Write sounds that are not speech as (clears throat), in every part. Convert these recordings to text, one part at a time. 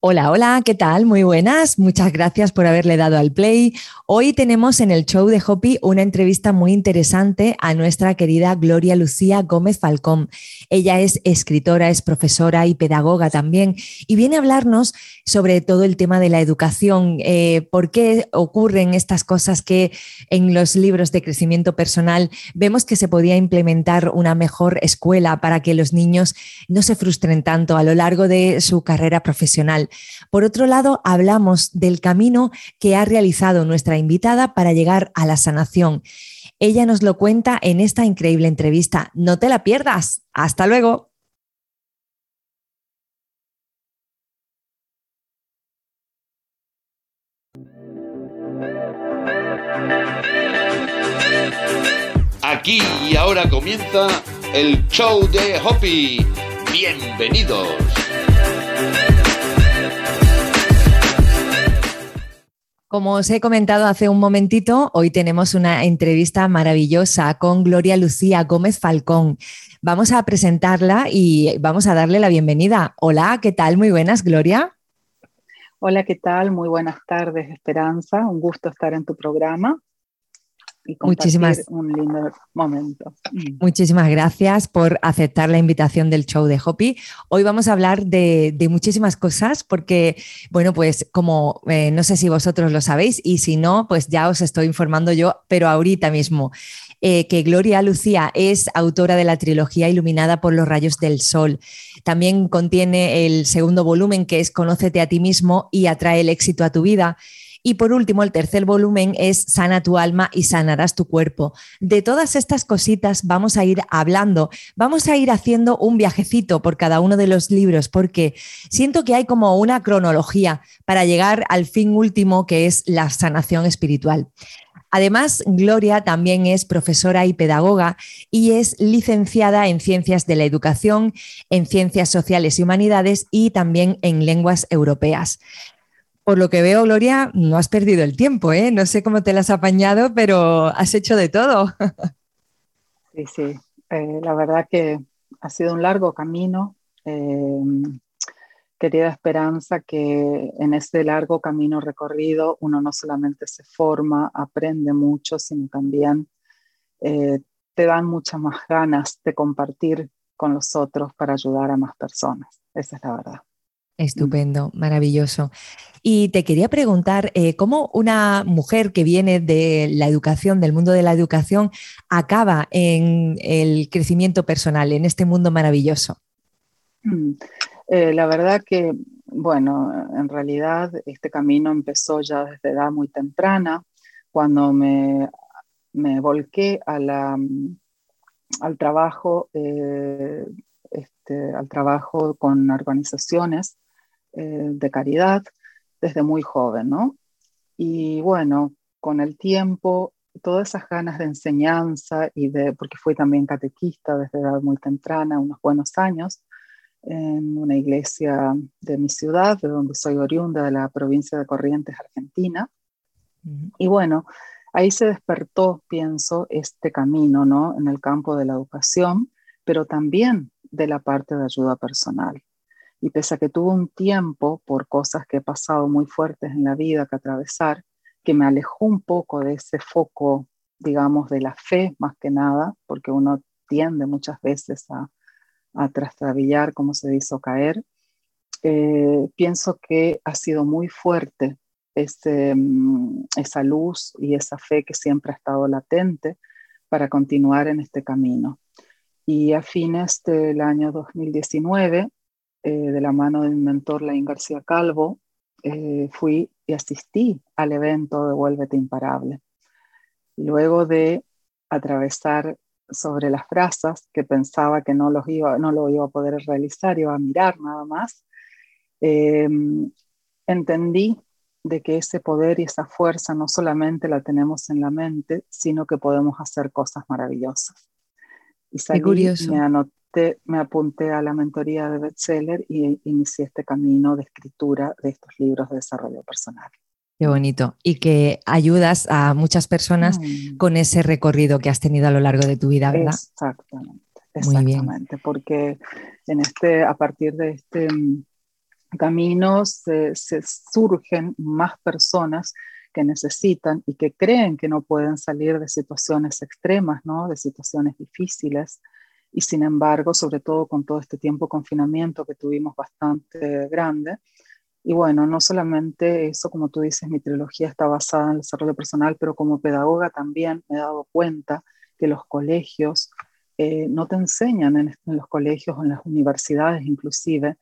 Hola, hola, ¿qué tal? Muy buenas. Muchas gracias por haberle dado al play. Hoy tenemos en el show de Hopi una entrevista muy interesante a nuestra querida Gloria Lucía Gómez Falcón. Ella es escritora, es profesora y pedagoga también y viene a hablarnos sobre todo el tema de la educación, eh, por qué ocurren estas cosas que en los libros de crecimiento personal vemos que se podía implementar una mejor escuela para que los niños no se frustren tanto a lo largo de su carrera profesional. Por otro lado, hablamos del camino que ha realizado nuestra invitada para llegar a la sanación. Ella nos lo cuenta en esta increíble entrevista. No te la pierdas. Hasta luego. Aquí y ahora comienza el show de Hopi. Bienvenidos. Como os he comentado hace un momentito, hoy tenemos una entrevista maravillosa con Gloria Lucía Gómez Falcón. Vamos a presentarla y vamos a darle la bienvenida. Hola, ¿qué tal? Muy buenas, Gloria. Hola, ¿qué tal? Muy buenas tardes, Esperanza. Un gusto estar en tu programa y Muchísimas, un lindo momento. Mm. Muchísimas gracias por aceptar la invitación del show de Hopi. Hoy vamos a hablar de, muchísimas cosas porque, bueno, pues como eh, no sé si vosotros lo sabéis y si no, pues ya os estoy informando yo, pero ahorita mismo. Eh, que Gloria Lucía es autora de la trilogía Iluminada por los rayos del sol. También contiene el segundo volumen que es Conócete a ti mismo y atrae el éxito a tu vida. Y por último, el tercer volumen es Sana tu alma y sanarás tu cuerpo. De todas estas cositas vamos a ir hablando, vamos a ir haciendo un viajecito por cada uno de los libros, porque siento que hay como una cronología para llegar al fin último, que es la sanación espiritual. Además, Gloria también es profesora y pedagoga y es licenciada en Ciencias de la Educación, en Ciencias Sociales y Humanidades y también en Lenguas Europeas. Por lo que veo, Gloria, no has perdido el tiempo, ¿eh? No sé cómo te las has apañado, pero has hecho de todo. (laughs) Sí, sí. Eh, la verdad que ha sido un largo camino. Eh, querida Esperanza, que en este largo camino recorrido uno no solamente se forma, aprende mucho, sino también eh, te dan muchas más ganas de compartir con los otros para ayudar a más personas. Esa es la verdad. Estupendo, maravilloso. Y te quería preguntar, eh, ¿cómo una mujer que viene de la educación, del mundo de la educación, acaba en el crecimiento personal, en este mundo maravilloso? Mm, eh, la verdad que, bueno, en realidad este camino empezó ya desde edad muy temprana, cuando me, volqué al trabajo. Eh, este, al trabajo con organizaciones eh, de caridad desde muy joven, ¿no? Y bueno, con el tiempo, todas esas ganas de enseñanza y de, porque fui también catequista desde edad muy temprana, unos buenos años, en una iglesia de mi ciudad, de donde soy oriunda, de la provincia de Corrientes, Argentina. Y bueno, ahí se despertó, pienso, este camino, ¿no? En el campo de la educación, pero también de la parte de ayuda personal. Y pese a que tuve un tiempo por cosas que he pasado muy fuertes en la vida que atravesar, que me alejó un poco de ese foco, digamos, de la fe más que nada, porque uno tiende muchas veces a, a trastrabillar, como se dice, caer, eh, pienso que ha sido muy fuerte ese, mm, esa luz y esa fe que siempre ha estado latente para continuar en este camino. Y a fines del año 2019 eh, de la mano de mi mentor, Laín García Calvo, eh, fui y asistí al evento de Vuélvete Imparable. Luego de atravesar sobre las frazas que pensaba que no, los iba, no lo iba a poder realizar, iba a mirar nada más, em, entendí de que ese poder y esa fuerza no solamente la tenemos en la mente, sino que podemos hacer cosas maravillosas. Y salí, curioso. me anoté me apunté a la mentoría de bestseller y inicié este camino de escritura de estos libros de desarrollo personal. Qué bonito. Y que ayudas a muchas personas mm. con ese recorrido que has tenido a lo largo de tu vida, ¿verdad? Exactamente. Exactamente, porque en este, a partir de este, caminos se surgen más personas que necesitan y que creen que no pueden salir de situaciones extremas, ¿no? de situaciones difíciles. Y sin embargo, sobre todo con todo este tiempo de confinamiento que tuvimos bastante grande, y bueno, no solamente eso, como tú dices, mi trilogía está basada en el desarrollo personal, pero como pedagoga también me he dado cuenta que los colegios eh, no te enseñan en, en, los colegios o en las universidades inclusive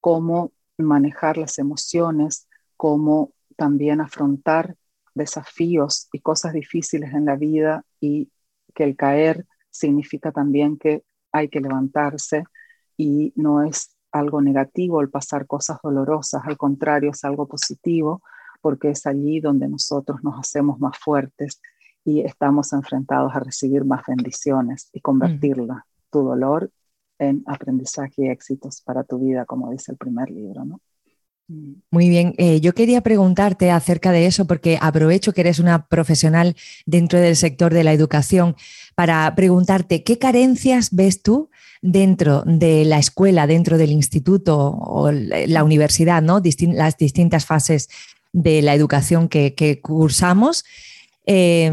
cómo manejar las emociones, cómo también afrontar desafíos y cosas difíciles en la vida y que el caer significa también que hay que levantarse y no es algo negativo el pasar cosas dolorosas, al contrario, es algo positivo porque es allí donde nosotros nos hacemos más fuertes y estamos enfrentados a recibir más bendiciones y convertirla, tu dolor, en aprendizaje y éxitos para tu vida, como dice el primer libro, ¿no? Muy bien, eh, yo quería preguntarte acerca de eso porque aprovecho que eres una profesional dentro del sector de la educación para preguntarte qué carencias ves tú dentro de la escuela, dentro del instituto o la universidad, ¿no? las distintas fases de la educación que, cursamos. Eh,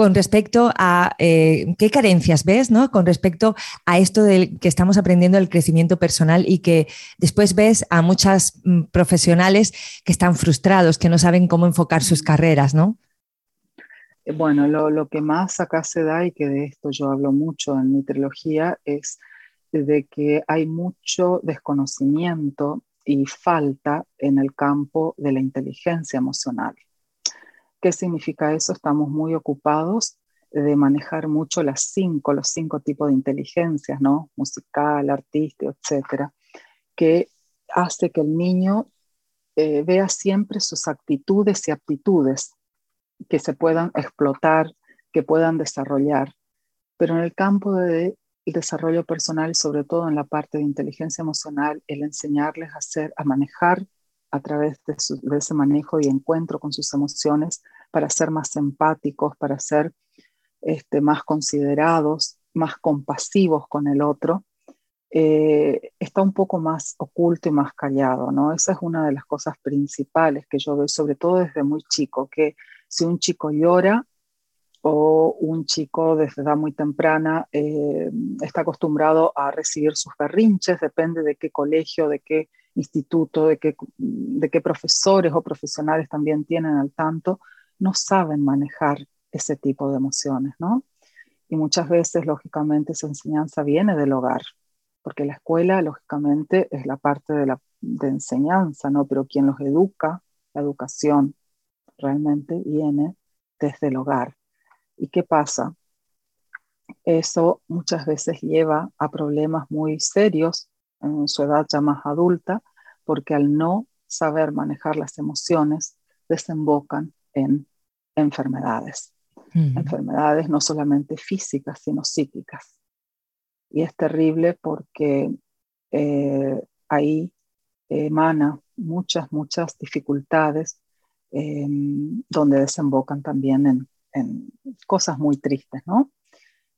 con respecto a eh, qué carencias ves, ¿no? Con respecto a esto del que estamos aprendiendo el crecimiento personal y que después ves a muchas mm, profesionales que están frustrados, que no saben cómo enfocar sus carreras, ¿no? Eh, bueno, lo, que más acá se da y que de esto yo hablo mucho en mi trilogía es de que hay mucho desconocimiento y falta en el campo de la inteligencia emocional. ¿Qué significa eso? Estamos muy ocupados de manejar mucho las cinco, los cinco tipos de inteligencias, ¿no? Musical, artístico, etcétera, que hace que el niño eh, vea siempre sus actitudes y aptitudes que se puedan explotar, que puedan desarrollar. Pero en el campo del desarrollo personal sobre todo en la parte de inteligencia emocional, el enseñarles a hacer, a manejar a través de, ese manejo y encuentro con sus emociones para ser más empáticos, para ser este, más considerados, más compasivos con el otro, eh, está un poco más oculto y más callado, ¿no? Esa es una de las cosas principales que yo veo, sobre todo desde muy chico, que si un chico llora o un chico desde edad muy temprana eh, está acostumbrado a recibir sus berrinches, depende de qué colegio, de qué instituto, de qué, de qué profesores o profesionales también tienen al tanto, no saben manejar ese tipo de emociones, ¿no? Y muchas veces, lógicamente, esa enseñanza viene del hogar, porque la escuela, lógicamente, es la parte de la de enseñanza, ¿no? Pero quien los educa, la educación, realmente viene desde el hogar. ¿Y qué pasa? Eso muchas veces lleva a problemas muy serios en su edad ya más adulta, porque al no saber manejar las emociones, desembocan en enfermedades. Enfermedades no solamente físicas, sino psíquicas. Y es terrible porque eh, ahí emana muchas, muchas dificultades em, donde desembocan también en, en, cosas muy tristes, ¿no?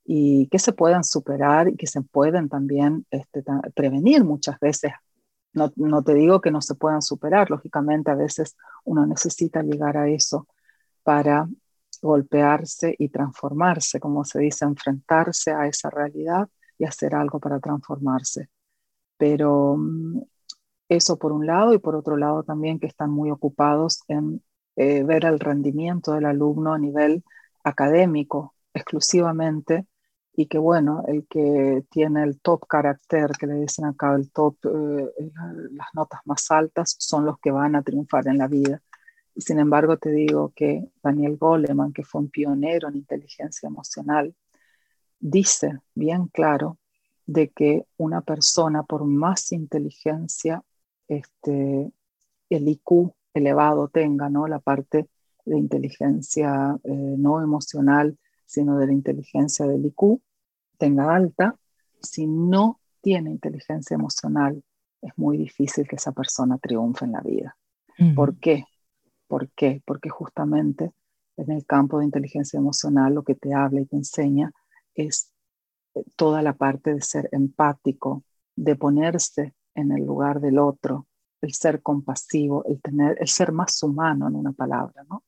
Y que se puedan superar y que se pueden también este, prevenir muchas veces no, no, te digo que no se puedan superar, lógicamente a veces uno necesita llegar a eso para golpearse y transformarse, como se dice, enfrentarse a esa realidad y hacer algo para transformarse. Pero mm, eso por un lado y por otro lado también que están muy ocupados en eh, ver el rendimiento del alumno a nivel académico exclusivamente y que bueno, el que tiene el top carácter, que le dicen acá el top, eh, las notas más altas, son los que van a triunfar en la vida. Y sin embargo, te digo que Daniel Goleman, que fue un pionero en inteligencia emocional, dice bien claro de que una persona, por más inteligencia, este, el IQ elevado tenga, ¿no? La parte de inteligencia eh, no emocional, sino de la inteligencia del IQ, tenga alta, si no tiene inteligencia emocional, es muy difícil que esa persona triunfe en la vida. ¿Por qué? ¿Por qué? Porque justamente en el campo de inteligencia emocional lo que te habla y te enseña es eh, toda la parte de ser empático, de ponerse en el lugar del otro, el ser compasivo, el tener, el ser más humano en una palabra, ¿no?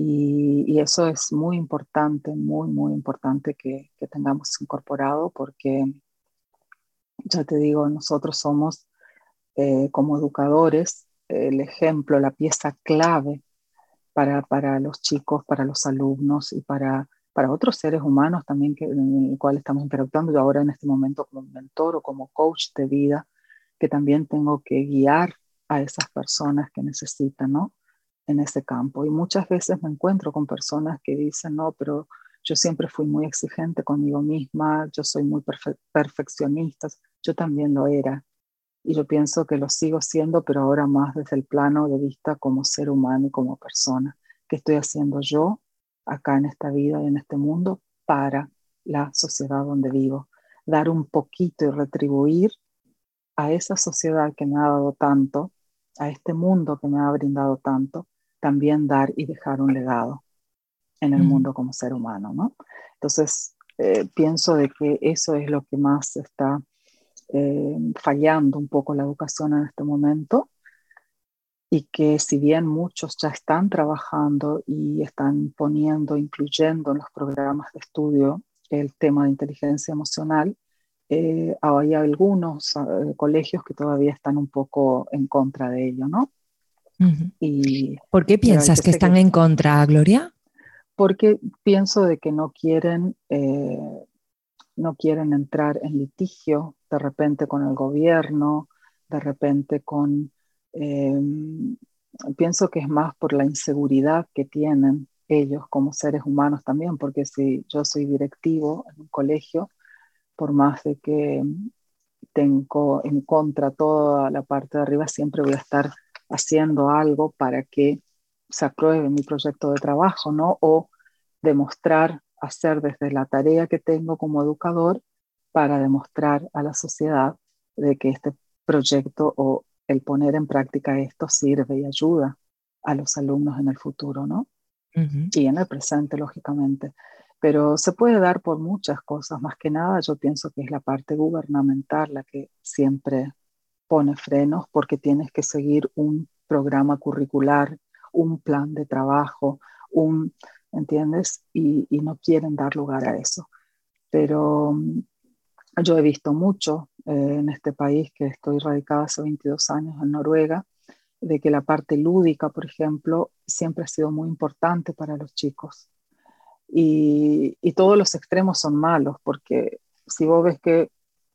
Y, eso es muy importante, muy, muy importante que, que, tengamos incorporado porque, ya te digo, nosotros somos eh, como educadores el ejemplo, la pieza clave para, para los chicos, para los alumnos y para, para otros seres humanos también que, en el cual estamos interactuando. Yo ahora en este momento como mentor o como coach de vida, que también tengo que guiar a esas personas que necesitan, ¿no? En ese campo. Y muchas veces me encuentro con personas que dicen, no, pero yo siempre fui muy exigente conmigo misma, yo soy muy perfeccionista, yo también lo era. Y yo pienso que lo sigo siendo, pero ahora más desde el plano de vista como ser humano y como persona. ¿Qué estoy haciendo yo acá en esta vida y en este mundo para la sociedad donde vivo? Dar un poquito y retribuir a esa sociedad que me ha dado tanto, a este mundo que me ha brindado tanto, también dar y dejar un legado en el mundo como ser humano, ¿no? Entonces, eh, pienso de que eso es lo que más está eh, fallando un poco la educación en este momento y que si bien muchos ya están trabajando y están poniendo, incluyendo en los programas de estudio el tema de inteligencia emocional, eh, hay algunos eh, colegios que todavía están un poco en contra de ello, ¿no? Y, ¿Por qué piensas que, están en contra, Gloria? Porque pienso de que no quieren, eh, no quieren entrar en litigio de repente con el gobierno, de repente con, pienso que es más por la inseguridad que tienen ellos como seres humanos también, porque si yo soy directivo en un colegio, por más de que tengo en contra toda la parte de arriba, siempre voy a estar haciendo algo para que se apruebe mi proyecto de trabajo, ¿no? O demostrar, hacer desde la tarea que tengo como educador para demostrar a la sociedad de que este proyecto o el poner en práctica esto sirve y ayuda a los alumnos en el futuro, ¿no? Y en el presente, lógicamente pero se puede dar por muchas cosas. Más que nada, yo pienso que es la parte gubernamental la que siempre pone frenos porque tienes que seguir un programa curricular, un plan de trabajo, un, ¿entiendes? Y, no quieren dar lugar a eso. Pero mm, yo he visto mucho eh, en este país, que estoy radicada hace 22 años en Noruega, de que la parte lúdica, por ejemplo, siempre ha sido muy importante para los chicos. Y, todos los extremos son malos, porque si vos ves que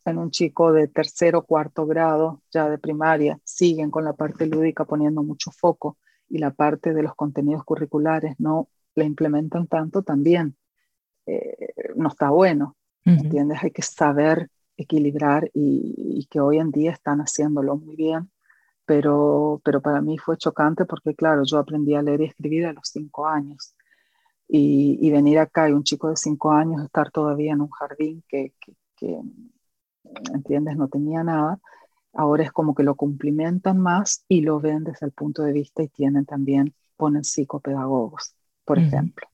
en un chico de tercero o cuarto grado, ya de primaria, siguen con la parte lúdica poniendo mucho foco y la parte de los contenidos curriculares no la implementan tanto, también eh, no está bueno, ¿entiendes? Hay que saber equilibrar y, y, que hoy en día están haciéndolo muy bien, pero, pero para mí fue chocante porque, claro, yo aprendí a leer y escribir a los cinco años y, venir acá y un chico de cinco años estar todavía en un jardín que, que, ¿entiendes? No tenía nada. Ahora es como que lo cumplimentan más y lo ven desde el punto de vista y tienen también, ponen psicopedagogos, por ejemplo.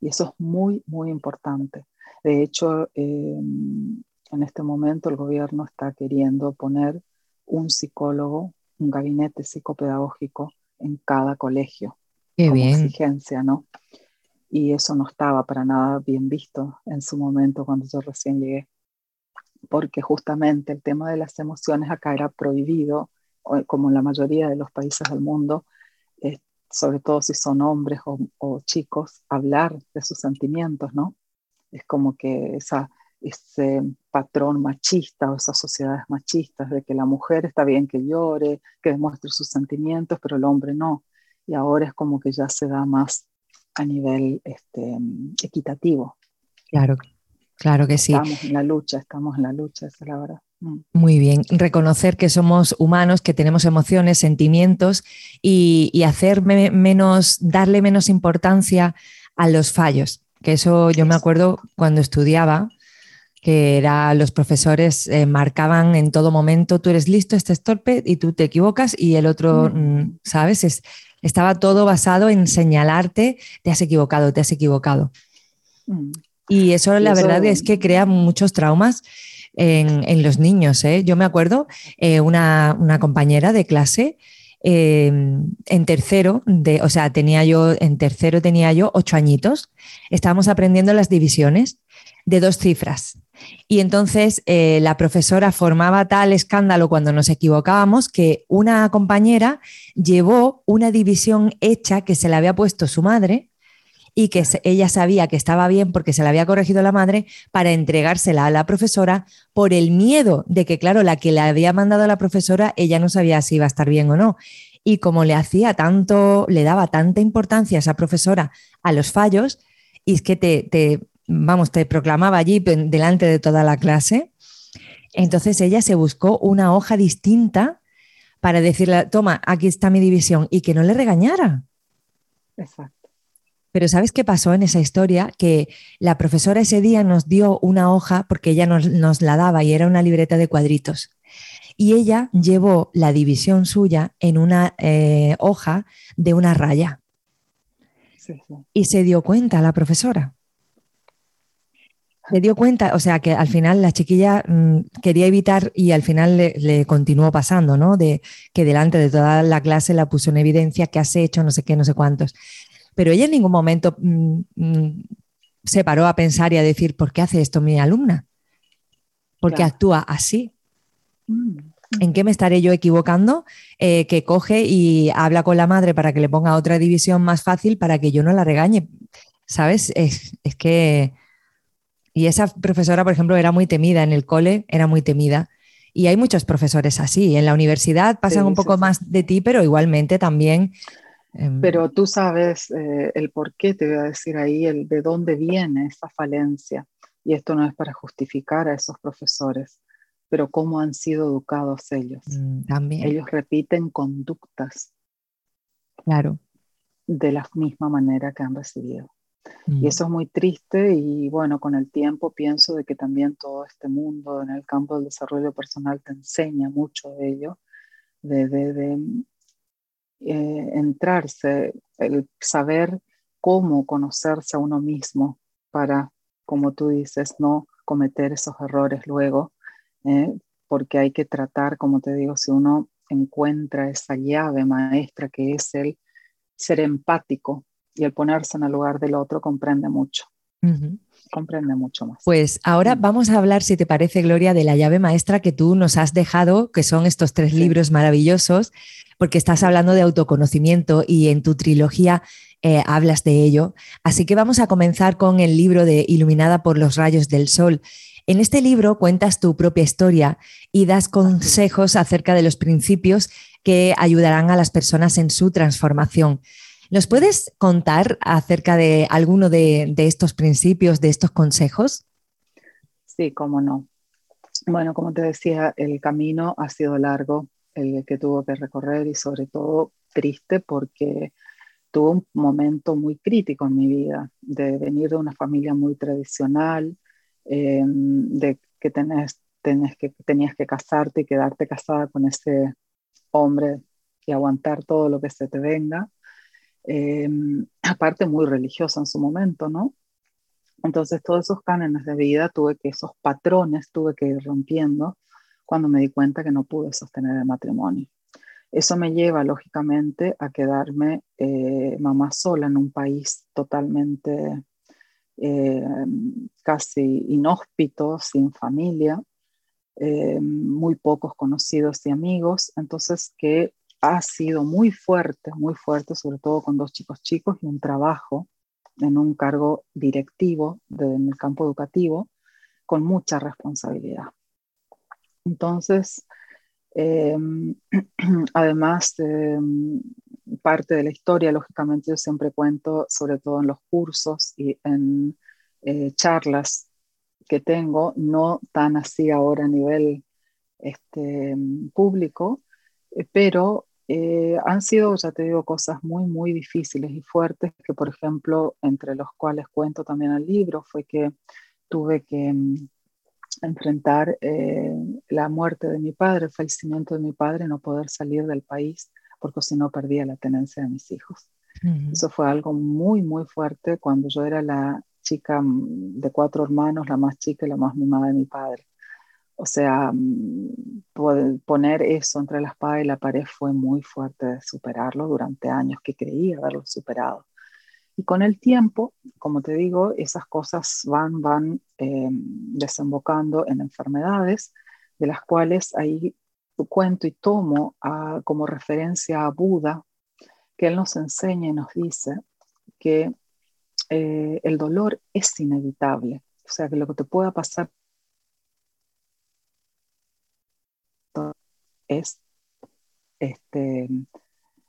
Y eso es muy, muy importante. De hecho, em, en este momento el gobierno está queriendo poner un psicólogo, un gabinete psicopedagógico en cada colegio. Qué como bien. exigencia, ¿no? y eso no estaba para nada bien visto en su momento cuando yo recién llegué, porque justamente el tema de las emociones acá era prohibido, como en la mayoría de los países del mundo, eh, sobre todo si son hombres o, chicos, hablar de sus sentimientos, ¿no? Es como que esa, ese patrón machista o esas sociedades machistas de que la mujer está bien que llore, que demuestre sus sentimientos, pero el hombre no. Y ahora es como que ya se da más a nivel este, equitativo. Claro, claro que sí. Estamos en la lucha, estamos en la lucha, esa es la verdad. Mm. Muy bien, reconocer que somos humanos, que tenemos emociones, sentimientos y, hacer menos, darle menos importancia a los fallos. Que eso yo me acuerdo cuando estudiaba, que era los profesores eh, marcaban en todo momento, tú eres listo, este es torpe y tú te equivocas y el otro, mm. Mm, ¿sabes? Es, estaba todo basado en señalarte, te has equivocado, te has equivocado. Mm. Y eso la verdad es que crea muchos traumas en, los niños. ¿eh? Yo me acuerdo, eh, una, compañera de clase em, en tercero, de, o sea, tenía yo, en tercero tenía yo ocho añitos, estábamos aprendiendo las divisiones de dos cifras. Y entonces eh, la profesora formaba tal escándalo cuando nos equivocábamos que una compañera llevó una división hecha que se le había puesto su madre y que ella sabía que estaba bien porque se la había corregido la madre para entregársela a la profesora por el miedo de que, claro, la que le había mandado a la profesora, ella no sabía si iba a estar bien o no. Y como le hacía tanto, le daba tanta importancia a esa profesora a los fallos, y es que te, vamos, te proclamaba allí delante de toda la clase, entonces ella se buscó una hoja distinta para decirle, toma, aquí está mi división, y que no le regañara. Exacto. Pero ¿sabes qué pasó en esa historia? Que la profesora ese día nos dio una hoja, porque ella nos, la daba y era una libreta de cuadritos. Y ella llevó la división suya en una eh, hoja de una raya. Y se dio cuenta la profesora. Se dio cuenta, o sea, que al final la chiquilla mm, quería evitar y al final le, le, continuó pasando, ¿no? De que delante de toda la clase la puso en evidencia que has hecho, no sé qué, no sé cuántos. Pero ella en ningún momento mm, mm, se paró a pensar y a decir, ¿por qué hace esto mi alumna? ¿Por qué actúa así? Mm, ¿En qué me estaré yo equivocando? Eh, que coge y habla con la madre para que le ponga otra división más fácil para que yo no la regañe. ¿Sabes? Es, que... Y esa profesora, por ejemplo, era muy temida en el cole, era muy temida. Y hay muchos profesores así. En la universidad pasan un poco más de ti, pero igualmente también Pero tú sabes eh, el por qué, te voy a decir ahí, el de dónde viene esa falencia. Y esto no es para justificar a esos profesores, pero cómo han sido educados ellos. Mm, también. Ellos repiten conductas. Claro. De la misma manera que han recibido. Y mm. eso es muy triste y bueno, con el tiempo pienso de que también todo este mundo en el campo del desarrollo personal te enseña mucho de ello, de, de eh, entrarse, el saber cómo conocerse a uno mismo para, como tú dices, no cometer esos errores luego, eh, porque hay que tratar, como te digo, si uno encuentra esa llave maestra que es el ser empático y el ponerse en el lugar del otro, comprende mucho. Comprende mucho más. Pues ahora vamos a hablar, si te parece, Gloria, de la llave maestra que tú nos has dejado, que son estos tres libros maravillosos porque estás hablando de autoconocimiento y en tu trilogía eh, hablas de ello. Así que vamos a comenzar con el libro de Iluminada por los rayos del sol. En este libro cuentas tu propia historia y das consejos acerca de los principios que ayudarán a las personas en su transformación. ¿Nos puedes contar acerca de alguno de, de estos principios, de estos consejos? Sí, cómo no. Bueno, como te decía, el camino ha sido largo, el que tuvo que recorrer y sobre todo triste porque tuvo un momento muy crítico en mi vida, de venir de una familia muy tradicional, em, de que, tenés, tenés que tenías que casarte y quedarte casada con ese hombre y aguantar todo lo que se te venga. Em, aparte muy religiosa en su momento, ¿no? Entonces todos esos cánones de vida tuve que, esos patrones tuve que ir rompiendo cuando me di cuenta que no pude sostener el matrimonio. Eso me lleva, lógicamente, a quedarme eh, mamá sola en un país totalmente eh, casi inhóspito, sin familia, eh, muy pocos conocidos y amigos, entonces que ha sido muy fuerte, muy fuerte, sobre todo con dos chicos chicos y un trabajo en un cargo directivo en el campo educativo, con mucha responsabilidad. Entonces, em, (clears throat) además, em, parte de la historia, lógicamente, yo siempre cuento, sobre todo en los cursos y en eh, charlas que tengo, no tan así ahora a nivel este, público, eh, pero eh, han sido, ya te digo, cosas muy, muy difíciles y fuertes, que por ejemplo, entre los cuales cuento también el libro, fue que tuve que em, enfrentar eh, la muerte de mi padre, el fallecimiento de mi padre, no poder salir del país porque si no perdía la tenencia de mis hijos. Eso fue algo muy, muy fuerte cuando yo era la chica mm, de cuatro hermanos, la más chica y la más mimada de mi padre. O sea, mm, poner eso entre la espada y la pared fue muy fuerte de superarlo durante años que creía haberlo superado. Y con el tiempo, como te digo, esas cosas van, van eh, desembocando en enfermedades, de las cuales ahí cuento y tomo como referencia a Buda, que él nos enseña y nos dice que eh, el dolor es inevitable. O sea, que lo que te pueda pasar es, este,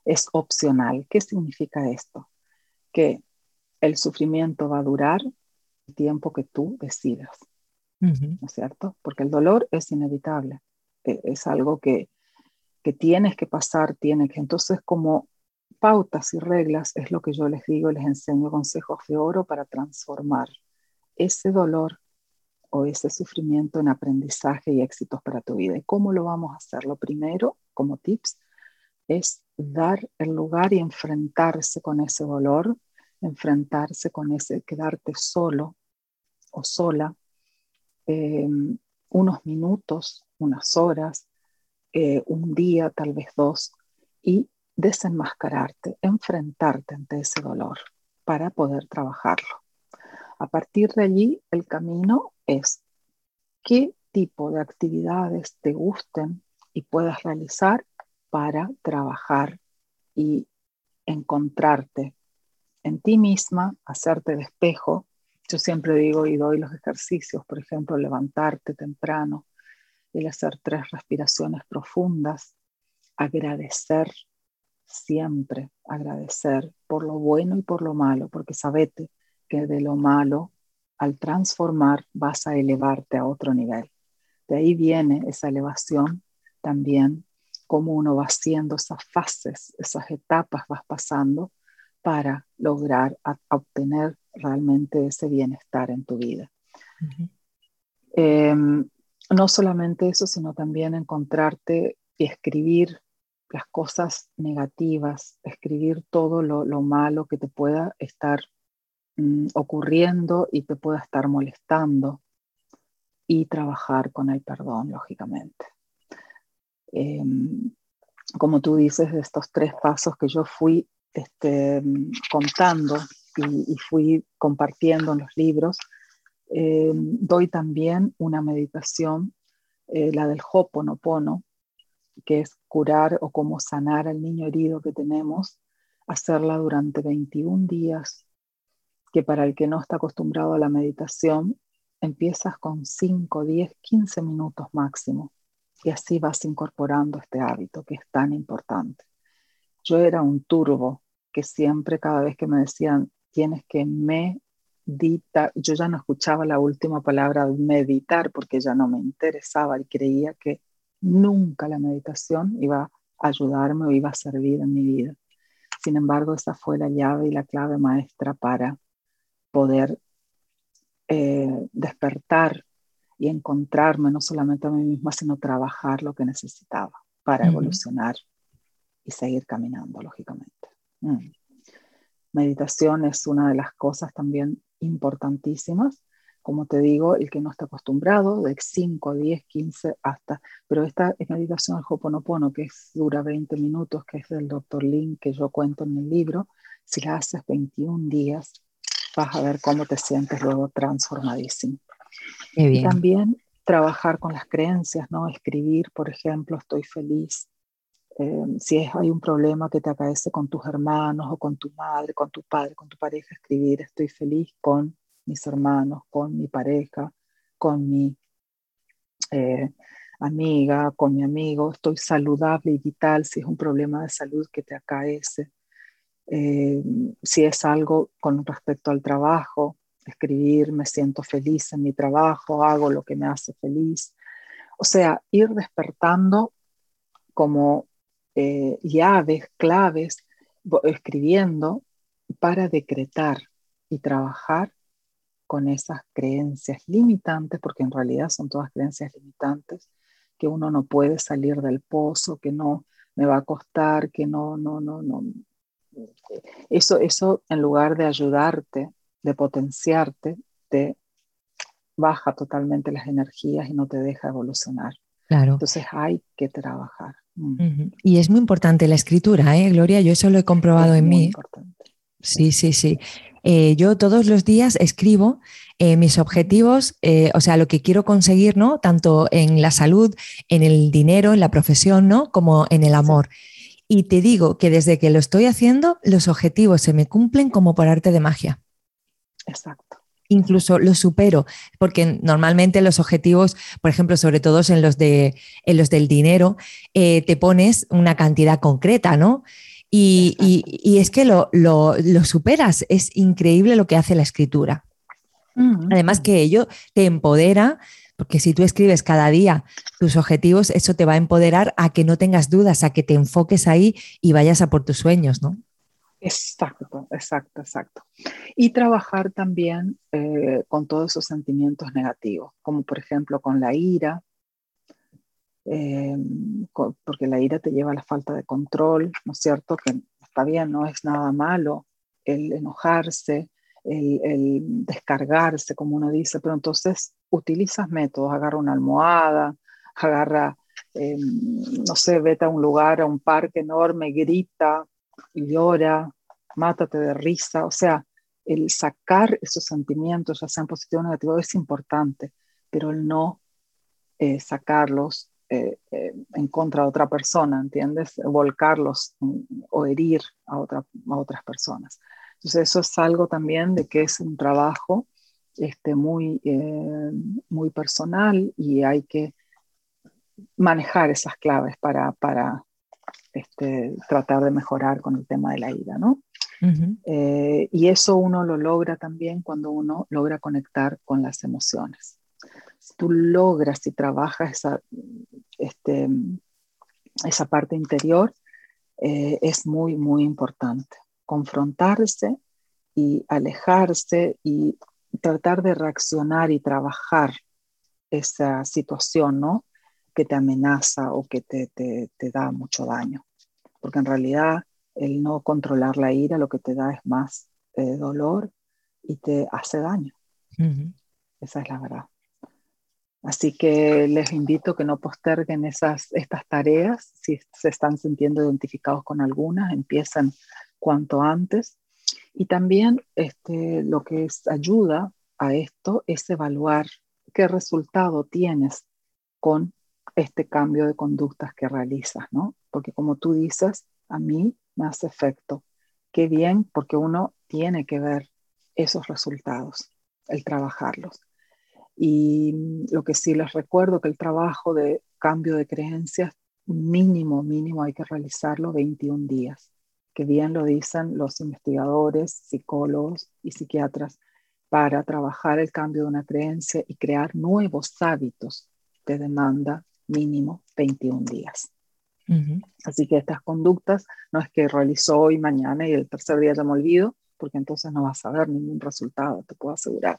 es opcional. ¿Qué significa esto? Que el sufrimiento va a durar el tiempo que tú decidas. ¿No es cierto? Porque el dolor es inevitable. E, es algo que, que tienes que pasar, tienes que. Entonces, como pautas y reglas es lo que yo les digo, les enseño consejos de oro para transformar ese dolor o ese sufrimiento en aprendizaje y éxitos para tu vida. ¿Y cómo lo vamos a hacer? Lo primero, como tips, es dar el lugar y enfrentarse con ese dolor, enfrentarse con ese, quedarte solo o sola eh, unos minutos, unas horas, eh, un día, tal vez dos, y desenmascararte, enfrentarte ante ese dolor para poder trabajarlo. A partir de allí, el camino es qué tipo de actividades te gusten y puedas realizar para trabajar y encontrarte en ti misma, hacerte de espejo. Yo siempre digo y doy los ejercicios, por ejemplo, levantarte temprano, el hacer tres respiraciones profundas, agradecer siempre, agradecer por lo bueno y por lo malo, porque sabete que de lo malo, al transformar, vas a elevarte a otro nivel. De ahí viene esa elevación también, cómo uno va haciendo esas fases, esas etapas vas pasando para lograr obtener realmente ese bienestar en tu vida. Em, no solamente eso, sino también encontrarte y escribir las cosas negativas, escribir todo lo, lo malo que te pueda estar Mm, ocurriendo y te pueda estar molestando y trabajar con el perdón, lógicamente. Em, como tú dices, de estos tres pasos que yo fui este, contando y, fui compartiendo en los libros, em, doy también una meditación, eh, la del Hoponopono, que es curar o cómo sanar al niño herido que tenemos, hacerla durante 21 días que para el que no está acostumbrado a la meditación, empiezas con 5, 10, 15 minutos máximo y así vas incorporando este hábito que es tan importante. Yo era un turbo que siempre cada vez que me decían tienes que meditar, yo ya no escuchaba la última palabra meditar porque ya no me interesaba y creía que nunca la meditación iba a ayudarme o iba a servir en mi vida. Sin embargo, esa fue la llave y la clave maestra para poder eh, despertar y encontrarme no solamente a mí misma, sino trabajar lo que necesitaba para evolucionar y seguir caminando, lógicamente. Mm. Meditación es una de las cosas también importantísimas. Como te digo, el que no está acostumbrado, de 5, 10, 15 hasta, pero esta es meditación al Hoponopono, que es, dura 20 minutos, que es del Dr. Lin, que yo cuento en el libro, si la haces 21 días, vas a ver cómo te sientes luego transformadísimo. Y también trabajar con las creencias, ¿no? Escribir, por ejemplo, estoy feliz. Eh, si hay un problema que te acaece con tus hermanos o con tu madre, con tu padre, con tu pareja, escribir, estoy feliz con mis hermanos, con mi pareja, con mi eh, amiga, con mi amigo, estoy saludable y vital si es un problema de salud que te acaece. Eh, si es algo con respecto al trabajo, escribir, me siento feliz en mi trabajo, hago lo que me hace feliz. O sea, ir despertando como eh, llaves, claves, escribiendo para decretar y trabajar con esas creencias limitantes, porque en realidad son todas creencias limitantes, que uno no puede salir del pozo, que no me va a costar, que no, no, no, no, eso, eso en lugar de ayudarte, de potenciarte, te baja totalmente las energías y no te deja evolucionar. Claro. Entonces hay que trabajar. Mm. Y es muy importante la escritura, ¿eh, Gloria? Yo eso lo he comprobado en mí. Sí, sí, sí. Eh, yo todos los días escribo eh, mis objetivos, eh, o sea, lo que quiero conseguir, ¿no? Tanto en la salud, en el dinero, en la profesión, ¿no? Como en el amor. Y te digo que desde que lo estoy haciendo, los objetivos se me cumplen como por arte de magia. Exacto incluso los supero, porque normalmente los objetivos, por ejemplo, sobre todo en los, de, en los del dinero, te pones una cantidad concreta, ¿no? Y, es que lo, superas, es increíble lo que hace la escritura. Mm, Además que ello te empodera, porque si tú escribes cada día tus objetivos, eso te va a empoderar a que no tengas dudas, a que te enfoques ahí y vayas a por tus sueños, ¿no? Exacto, exacto, exacto. Y trabajar también eh, con todos esos sentimientos negativos, como por ejemplo con la ira, Em, porque la ira te lleva a la falta de control, ¿no es cierto? Que está bien, no es nada malo el enojarse, el, descargarse, como uno dice, pero entonces utilizas métodos, agarra una almohada, agarra, em, no sé, vete a un lugar, a un parque enorme, grita, llora, mátate de risa, o sea, el sacar esos sentimientos, ya sean positivos o negativos, es importante, pero el no eh, sacarlos eh, eh, en contra de otra persona, ¿entiendes? Volcarlos o herir a, otra, a otras personas. Entonces eso es algo también de que es un trabajo este, muy, eh, muy personal y hay que manejar esas claves para, para este, tratar de mejorar con el tema de la ira, ¿no? y eso uno lo logra también cuando uno logra conectar con las emociones. Si tú logras y trabajas esa, este, esa parte interior eh, es muy, muy importante. Confrontarse y alejarse y tratar de reaccionar y trabajar esa situación, ¿no? Que te amenaza o que te, te, te, da mucho daño. Porque en realidad el no controlar la ira lo que te da es más eh, dolor y te hace daño. Esa es la verdad. Así que les invito que no posterguen esas, estas tareas. Si se están sintiendo identificados con algunas, empiecen cuanto antes. Y también este, lo que ayuda a esto es evaluar qué resultado tienes con este cambio de conductas que realizas, ¿no? Porque como tú dices, a mí me hace efecto. Qué bien, porque uno tiene que ver esos resultados, el trabajarlos. Y lo que sí les recuerdo que el trabajo de cambio de creencias mínimo, mínimo hay que realizarlo 21 días, que bien lo dicen los investigadores, psicólogos y psiquiatras, para trabajar el cambio de una creencia y crear nuevos hábitos te demanda mínimo 21 días. Así que estas conductas no es que realizo hoy, mañana y el tercer día ya me olvido, porque entonces no vas a ver ningún resultado, te puedo asegurar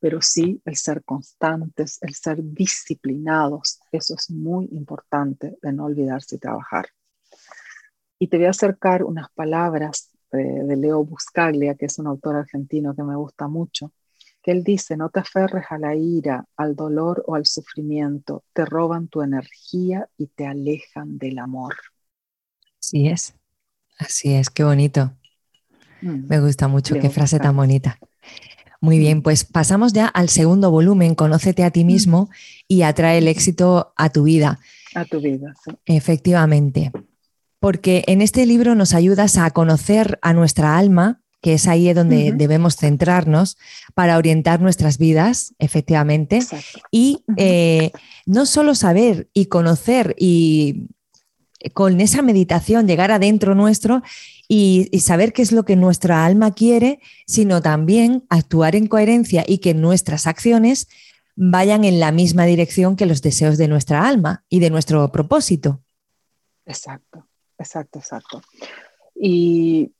pero sí el ser constantes, el ser disciplinados, eso es muy importante de no olvidarse y trabajar. Y te voy a acercar unas palabras de, Leo Buscaglia, que es un autor argentino que me gusta mucho, que él dice, no te aferres a la ira, al dolor o al sufrimiento, te roban tu energía y te alejan del amor. Así es, así es, qué bonito. Mm. Me gusta mucho, qué frase tan bonita. Muy bien, pues pasamos ya al segundo volumen, Conócete a ti mismo y atrae el éxito a tu vida. A tu vida, sí. Efectivamente. Porque en este libro nos ayudas a conocer a nuestra alma, que es ahí donde debemos centrarnos para orientar nuestras vidas, efectivamente. Y eh, no solo saber y conocer y con esa meditación llegar adentro nuestro y, saber qué es lo que nuestra alma quiere, sino también actuar en coherencia y que nuestras acciones vayan en la misma dirección que los deseos de nuestra alma y de nuestro propósito. Exacto, exacto, exacto. Y,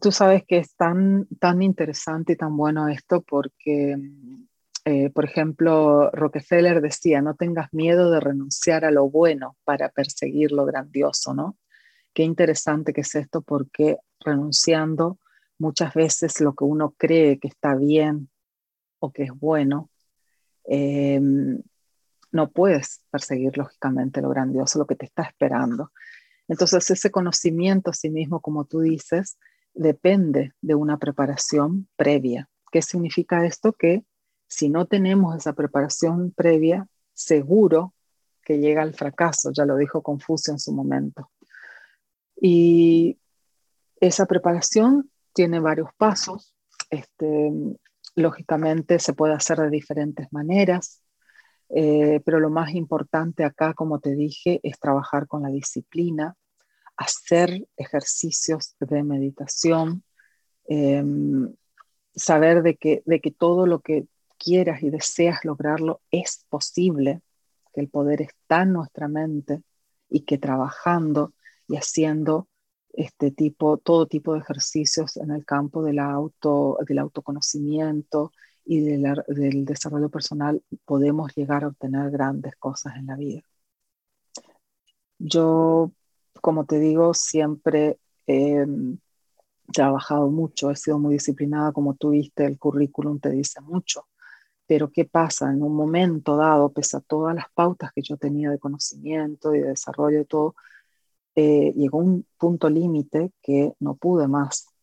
tú sabes que es tan, tan interesante y tan bueno esto porque eh, por ejemplo, Rockefeller decía, no tengas miedo de renunciar a lo bueno para perseguir lo grandioso, ¿no? Qué interesante que es esto porque renunciando muchas veces lo que uno cree que está bien o que es bueno, em, no puedes perseguir lógicamente lo grandioso, lo que te está esperando. Entonces ese conocimiento a sí mismo, como tú dices, depende de una preparación previa. ¿Qué significa esto? Que si no tenemos esa preparación previa, seguro que llega al fracaso, ya lo dijo Confucio en su momento. Y esa preparación tiene varios pasos. Este, lógicamente se puede hacer de diferentes maneras, eh, pero lo más importante acá, como te dije, es trabajar con la disciplina, hacer ejercicios de meditación, em, saber de que, de que todo lo que quieras y deseas lograrlo es posible, que el poder está en nuestra mente y que trabajando y haciendo este tipo, todo tipo de ejercicios en el campo del, auto, del autoconocimiento y del desarrollo personal, podemos llegar a obtener grandes cosas en la vida. Yo, como te digo, siempre he trabajado mucho, he sido muy disciplinada, como tú viste, el currículum te dice mucho. Pero ¿qué pasa? En un momento dado, pese a todas las pautas que yo tenía de conocimiento y de desarrollo y todo, eh, llegó un punto límite que no pude más.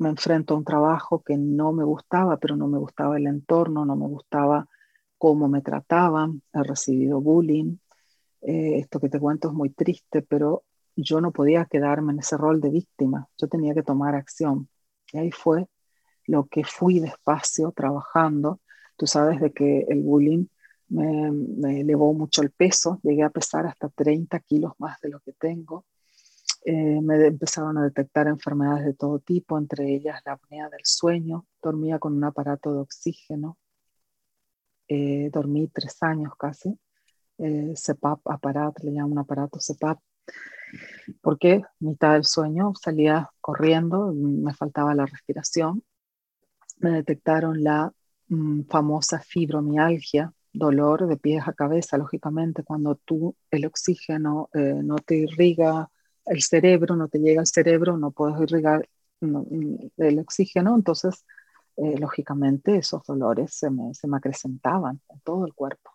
Me enfrento a un trabajo que no me gustaba, pero no me gustaba el entorno, no me gustaba cómo me trataban, he recibido bullying. Eh, esto que te cuento es muy triste, pero yo no podía quedarme en ese rol de víctima, yo tenía que tomar acción. Y ahí fue lo que fui despacio trabajando. Tú sabes de que el bullying me, elevó mucho el peso, llegué a pesar hasta 30 kilos más de lo que tengo. Eh, me empezaron a detectar enfermedades de todo tipo, entre ellas la apnea del sueño, dormía con un aparato de oxígeno, eh, dormí tres años casi, eh, aparato, le llaman un aparato CEPAP, porque mitad del sueño salía corriendo, me faltaba la respiración, me detectaron la mm, famosa fibromialgia, dolor de pies a cabeza, lógicamente, cuando tú el oxígeno eh, no te irriga el cerebro, no te llega al cerebro, no puedes irrigar el oxígeno, entonces, eh, lógicamente, esos dolores se me, se me, acrecentaban en todo el cuerpo.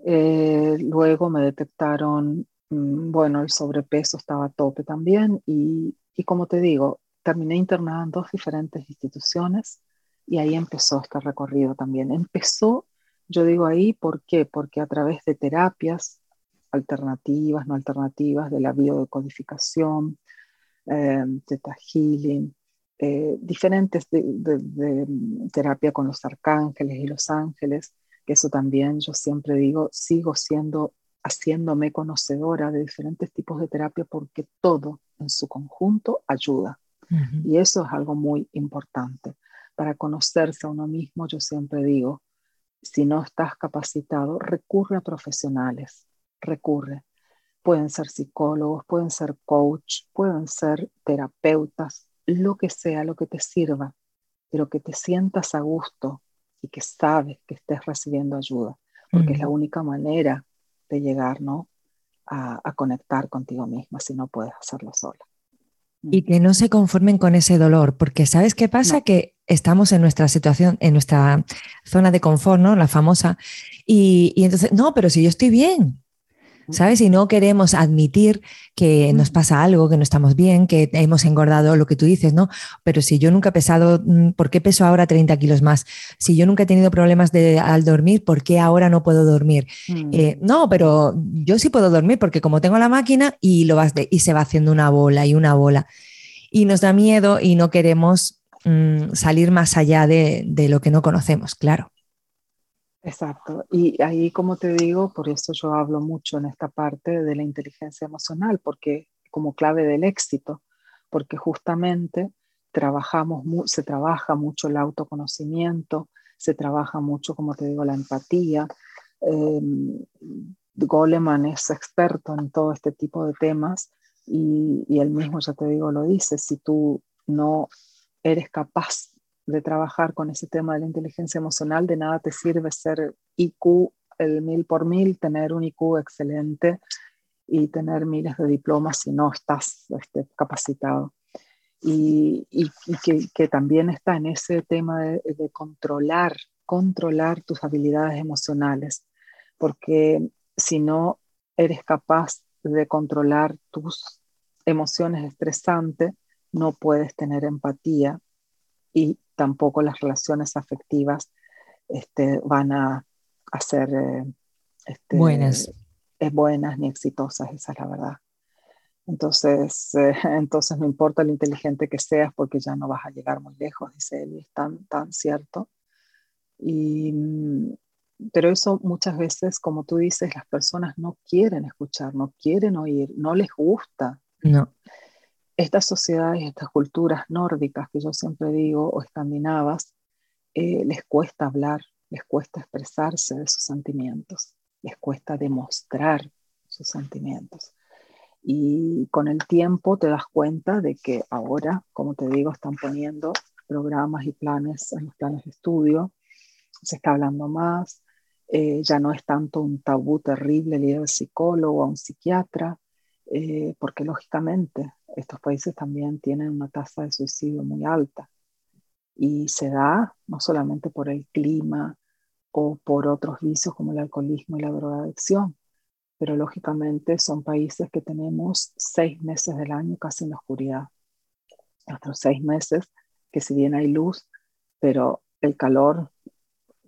Eh, luego me detectaron, mm, bueno, el sobrepeso estaba a tope también y, y como te digo, terminé internada en dos diferentes instituciones y ahí empezó este recorrido también. Empezó yo digo ahí, ¿por qué? Porque a través de terapias alternativas, no alternativas, de la biodecodificación, eh, Theta Healing, eh, diferentes de, de, terapia con los arcángeles y los ángeles, que eso también yo siempre digo, sigo siendo, haciéndome conocedora de diferentes tipos de terapia porque todo en su conjunto ayuda. Y eso es algo muy importante. Para conocerse a uno mismo, yo siempre digo, si no estás capacitado, recurre a profesionales, recurre. Pueden ser psicólogos, pueden ser coach, pueden ser terapeutas, lo que sea, lo que te sirva, pero que te sientas a gusto y que sabes que estés recibiendo ayuda, porque es la única manera de llegar ¿no? a, a conectar contigo misma si no puedes hacerlo sola. Y que no se conformen con ese dolor, porque ¿sabes qué pasa? Que estamos en nuestra situación, en nuestra zona de confort, ¿no? La famosa. Y, y, entonces, no, pero si yo estoy bien, ¿sabes? Y no queremos admitir que nos pasa algo, que no estamos bien, que hemos engordado, lo que tú dices, ¿no? Pero si yo nunca he pesado, mm, ¿por qué peso ahora 30 kilos más? Si yo nunca he tenido problemas de, al dormir, ¿por qué ahora no puedo dormir? Mm. Eh, no, pero yo sí puedo dormir porque como tengo la máquina y, lo vas de, y se va haciendo una bola y una bola. Y nos da miedo y no queremos mm, salir más allá de, de lo que no conocemos, claro. Exacto. Y ahí, como te digo, por eso yo hablo mucho en esta parte de la inteligencia emocional, porque como clave del éxito, porque justamente trabajamos, se trabaja mucho el autoconocimiento, se trabaja mucho, como te digo, la empatía. Eh, Goleman es experto en todo este tipo de temas y, y él mismo, ya te digo, lo dice, si tú no eres capaz de trabajar con ese tema de la inteligencia emocional, de nada te sirve ser IQ el mil por mil, tener un IQ excelente y tener miles de diplomas si no estás este, capacitado. Y, y, que, que, también está en ese tema de, de, controlar controlar tus habilidades emocionales, porque si no eres capaz de controlar tus emociones estresantes, no puedes tener empatía y tampoco las relaciones afectivas este, van a, ser eh, este, buenas. Eh, buenas ni exitosas, esa es la verdad. Entonces, eh, (laughs) entonces no importa lo inteligente que seas porque ya no vas a llegar muy lejos, dice él, es tan, tan cierto. Y, mm, pero eso muchas veces, como tú dices, las personas no quieren escuchar, no quieren oír, no les gusta. No. Estas sociedades, estas culturas nórdicas que yo siempre digo, o escandinavas, eh, les cuesta hablar, les cuesta expresarse de sus sentimientos, les cuesta demostrar sus sentimientos. Y con el tiempo te das cuenta de que ahora, como te digo, están poniendo programas y planes en los planes de estudio, se está hablando más, eh, ya no es tanto un tabú terrible el ir al psicólogo a un psiquiatra, eh, porque lógicamente estos países también tienen una tasa de suicidio muy alta y se da no solamente por el clima o por otros vicios como el alcoholismo y la drogadicción, pero lógicamente son países que tenemos seis meses del año casi en la oscuridad. Otros seis meses que si bien hay luz, pero el calor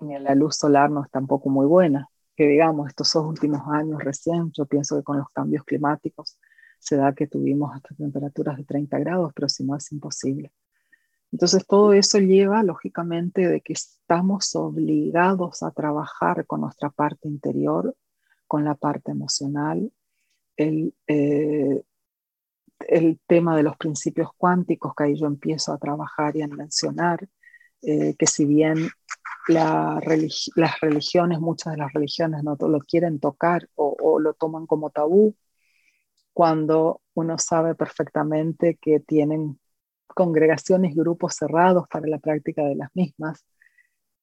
ni la luz solar no es tampoco muy buena. Que digamos, estos dos últimos años recién, yo pienso que con los cambios climáticos se da que tuvimos hasta temperaturas de 30 grados, pero si no es imposible. Entonces todo eso lleva lógicamente de que estamos obligados a trabajar con nuestra parte interior con la parte emocional, el, eh, el tema de los principios cuánticos que ahí yo empiezo a trabajar y a mencionar, eh, que si bien las religiones, muchas de las religiones no lo quieren tocar o, o, lo toman como tabú, cuando uno sabe perfectamente que tienen congregaciones y grupos cerrados para la práctica de las mismas,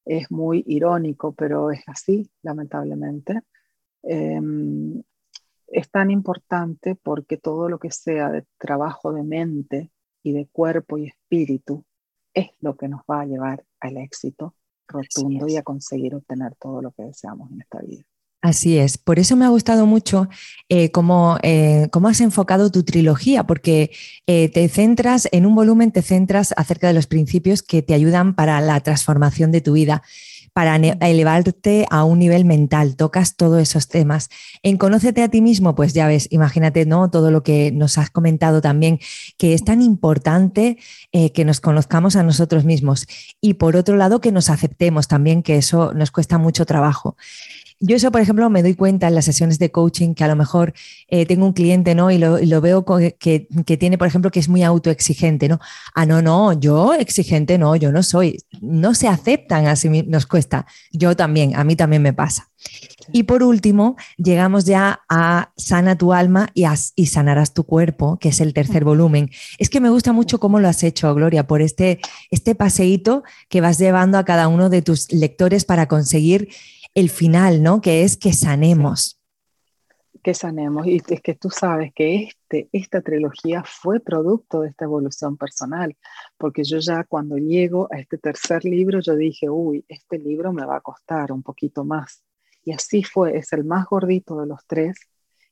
es muy irónico, pero es así, lamentablemente. Em, es tan importante porque todo lo que sea de trabajo de mente y de cuerpo y espíritu es lo que nos va a llevar al éxito rotundo y a conseguir obtener todo lo que deseamos en esta vida. Así es, por eso me ha gustado mucho eh, cómo, eh, cómo, has enfocado tu trilogía, porque eh, te centras en un volumen, te centras acerca de los principios que te ayudan para la transformación de tu vida para elevarte a un nivel mental, tocas todos esos temas. En Conócete a ti mismo, pues ya ves, imagínate, ¿no? Todo lo que nos has comentado también, que es tan importante que nos conozcamos a nosotros mismos. Y por otro lado, que nos aceptemos también, que eso nos cuesta mucho trabajo. Yo eso, por ejemplo, me doy cuenta en las sesiones de coaching que a lo mejor eh, tengo un cliente, ¿no? Y lo, veo que, tiene, por ejemplo, que es muy autoexigente, ¿no? Ah, no, no, yo exigente no, yo no soy. No se aceptan así, nos cuesta. Yo también, a mí también me pasa. Y por último, llegamos ya a Sana tu alma y, y sanarás tu cuerpo, que es el tercer volumen. Es que me gusta mucho cómo lo has hecho, Gloria, por este, este paseíto que vas llevando a cada uno de tus lectores para conseguir el final, ¿no? Que es que sanemos. Que sanemos. Y es que tú sabes que este, esta trilogía fue producto de esta evolución personal, porque yo ya cuando llego a este tercer libro, yo dije, uy, este libro me va a costar un poquito más. Y así fue, es el más gordito de los tres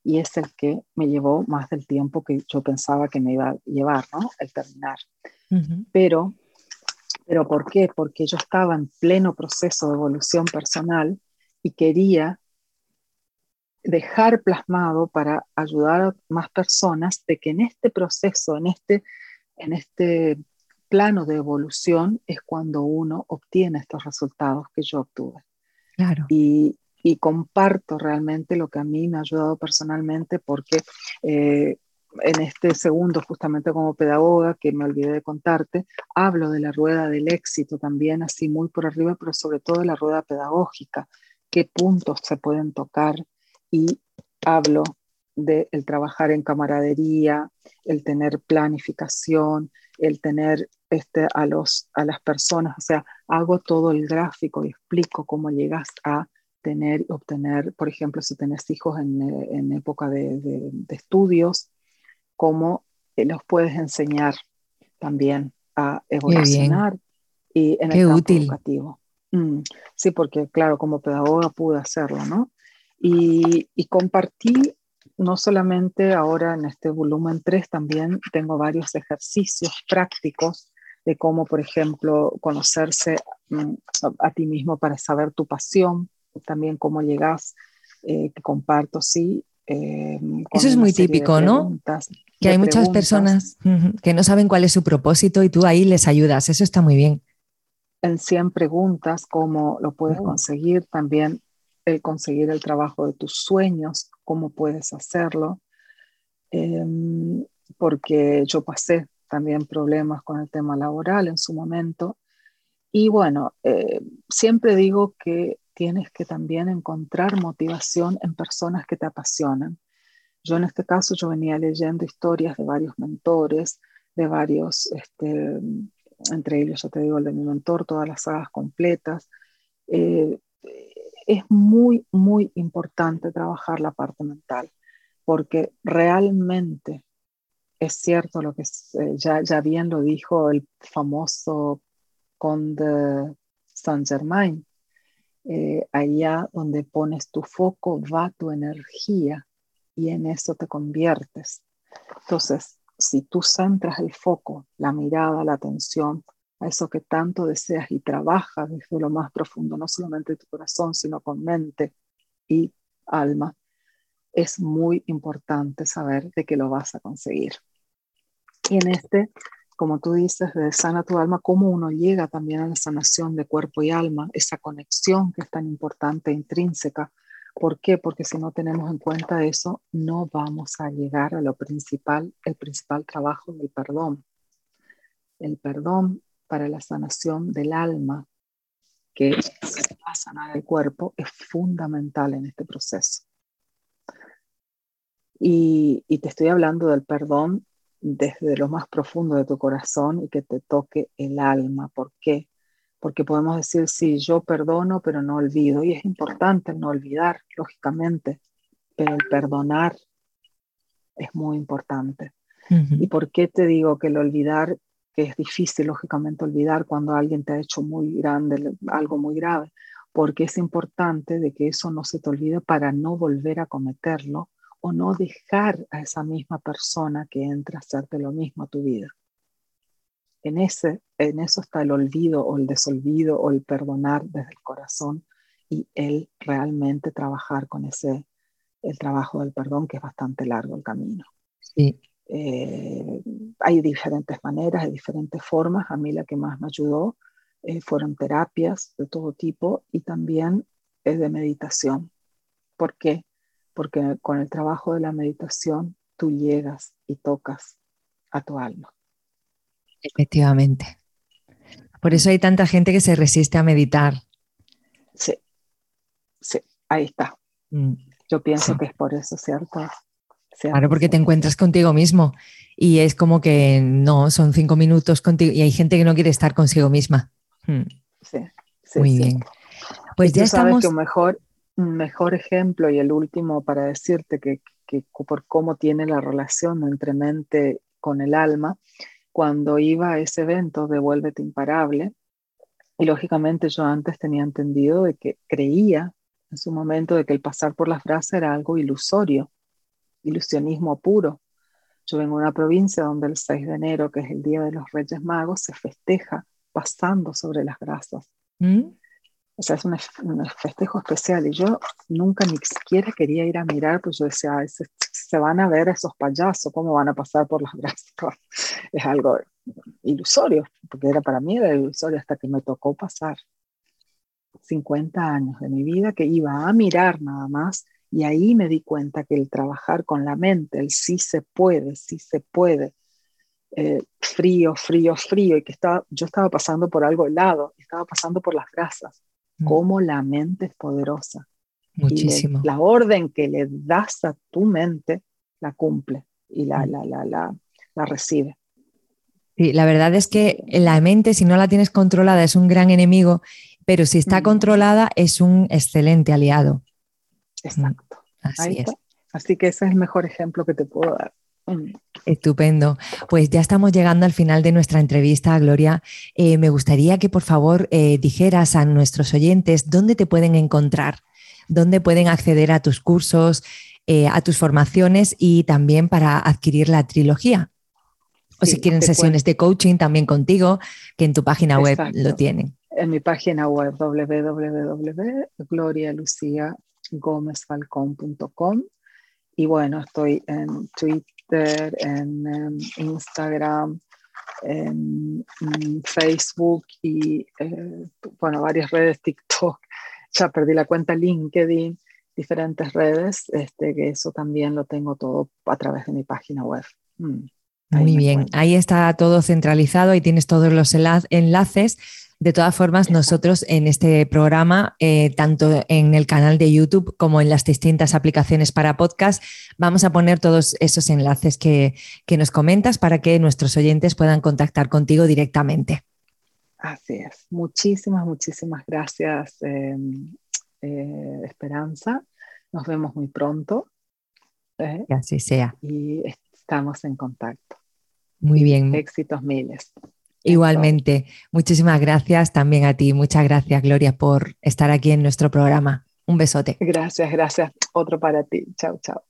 y es el que me llevó más del tiempo que yo pensaba que me iba a llevar, ¿no? El terminar. Pero, pero ¿por qué? Porque yo estaba en pleno proceso de evolución personal y quería dejar plasmado para ayudar a más personas de que en este proceso, en este, en este plano de evolución, es cuando uno obtiene estos resultados que yo obtuve. Claro. Y, y comparto realmente lo que a mí me ha ayudado personalmente porque eh, en este segundo, justamente como pedagoga, que me olvidé de contarte, hablo de la rueda del éxito también, así muy por arriba, pero sobre todo de la rueda pedagógica, qué puntos se pueden tocar. Y hablo de el trabajar en camaradería, el tener planificación, el tener este, a, los, a las personas, o sea, hago todo el gráfico y explico cómo llegas a tener, obtener, por ejemplo, si tenés hijos en, en época de, de, estudios, cómo eh, los puedes enseñar también a evolucionar y en el campo educativo. Mm, sí, porque claro, como pedagoga pude hacerlo, ¿no? Y, y, compartí no solamente ahora en este volumen 3, también tengo varios ejercicios prácticos de cómo, por ejemplo, conocerse mm, a, ti mismo para saber tu pasión, también cómo llegas, eh, que comparto, sí. Eh, Eso es muy típico, ¿no? Que hay muchas personas que no saben cuál es su propósito y tú ahí les ayudas. Eso está muy bien. En 100 preguntas, cómo lo puedes conseguir, también el conseguir el trabajo de tus sueños, cómo puedes hacerlo. Em, porque yo pasé también problemas con el tema laboral en su momento. Y bueno, eh, siempre digo que tienes que también encontrar motivación en personas que te apasionan. Yo en este caso, yo venía leyendo historias de varios mentores, de varios, este, entre ellos, yo te digo, el de mi mentor, todas las sagas completas. Eh, es muy, muy importante trabajar la parte mental, porque realmente es cierto lo que eh, ya, ya bien lo dijo el famoso conde Saint Germain, eh, allá donde pones tu foco va tu energía y en eso te conviertes. Entonces, si tú centras el foco, la mirada, la atención a eso que tanto deseas y trabajas desde lo más profundo, no solamente de tu corazón, sino con mente y alma, es muy importante saber de que lo vas a conseguir. Y en este, como tú dices, de sana tu alma, cómo uno llega también a la sanación de cuerpo y alma, esa conexión que es tan importante, intrínseca. ¿Por qué? Porque si no tenemos en cuenta eso, no vamos a llegar a lo principal, el principal trabajo del perdón. El perdón para la sanación del alma, que va a sanar el cuerpo, es fundamental en este proceso. Y, y, te estoy hablando del perdón desde lo más profundo de tu corazón y que te toque el alma. ¿Por qué? Porque podemos decir, sí, yo perdono, pero no olvido. Y es importante no olvidar, lógicamente, pero el perdonar es muy importante. ¿Y por qué te digo que el olvidar, que es difícil, lógicamente, olvidar cuando alguien te ha hecho muy grande, algo muy grave? Porque es importante de que eso no se te olvide para no volver a cometerlo o no dejar a esa misma persona que entra a hacerte lo mismo a tu vida. En, ese, en eso está el olvido o el desolvido o el perdonar desde el corazón y el realmente trabajar con ese, el trabajo del perdón, que es bastante largo el camino. Sí. Eh, hay diferentes maneras, hay diferentes formas. A mí la que más me ayudó eh, fueron terapias de todo tipo y también es de meditación. ¿Por qué? porque con el trabajo de la meditación tú llegas y tocas a tu alma. Efectivamente. Por eso hay tanta gente que se resiste a meditar. Sí, sí, ahí está. Mm. Yo pienso que es por eso, ¿cierto? Claro, porque te encuentras contigo mismo y es como que no, son cinco minutos contigo y hay gente que no quiere estar consigo misma. Mm. Sí, sí, Muy bien. Pues ya estamos. que mejor un mejor ejemplo y el último para decirte que, por cómo tiene la relación entre mente con el alma, cuando iba a ese evento de Vuélvete Imparable, y lógicamente yo antes tenía entendido de que creía en su momento de que el pasar por las brasas era algo ilusorio, ilusionismo puro. Yo vengo de una provincia donde el 6 de enero, que es el Día de los Reyes Magos, se festeja pasando sobre las brasas. ¿Mm? O sea, es un, festejo especial y yo nunca ni siquiera quería ir a mirar, pues yo decía, se, van a ver esos payasos, cómo van a pasar por las brasas. (laughs) Es algo ilusorio, porque era para mí era ilusorio hasta que me tocó pasar 50 años de mi vida que iba a mirar nada más y ahí me di cuenta que el trabajar con la mente, el sí se puede, sí se puede, eh, frío, frío, frío, y que estaba, yo estaba pasando por algo helado, estaba pasando por las brasas. Cómo la mente es poderosa. Muchísimo. la orden que le das a tu mente la cumple y la, mm. la, la, la, la recibe. Sí, la verdad es que la mente, si no la tienes controlada, es un gran enemigo, pero si está mm. controlada, es un excelente aliado. Exacto. Así es. Así que ese es el mejor ejemplo que te puedo dar. Estupendo. Pues ya estamos llegando al final de nuestra entrevista, Gloria. Eh, me gustaría que por favor eh, dijeras a nuestros oyentes dónde te pueden encontrar, dónde pueden acceder a tus cursos, eh, a tus formaciones y también para adquirir la trilogía. O si quieren sesiones de coaching también contigo, que en tu página web lo tienen. En mi página web www.glorialuciagomezfalcón.com y bueno, estoy en Twitter, en, em, Instagram, en, Facebook y eh, bueno, varias redes, TikTok, ya perdí la cuenta LinkedIn, diferentes redes, este, que eso también lo tengo todo a través de mi página web. Mm. Muy bien, ahí está todo centralizado y tienes todos los enlaces. De todas formas, nosotros en este programa, eh, tanto en el canal de YouTube como en las distintas aplicaciones para podcast, vamos a poner todos esos enlaces que, nos comentas para que nuestros oyentes puedan contactar contigo directamente. Así es. Muchísimas, muchísimas gracias, em, eh, Esperanza. Nos vemos muy pronto. ¿eh? Que así sea. Y estamos en contacto. Muy bien. Éxitos miles. Igualmente, muchísimas gracias también a ti. Muchas gracias, Gloria, por estar aquí en nuestro programa. Un besote. Gracias, gracias. Otro para ti. Chao, chao.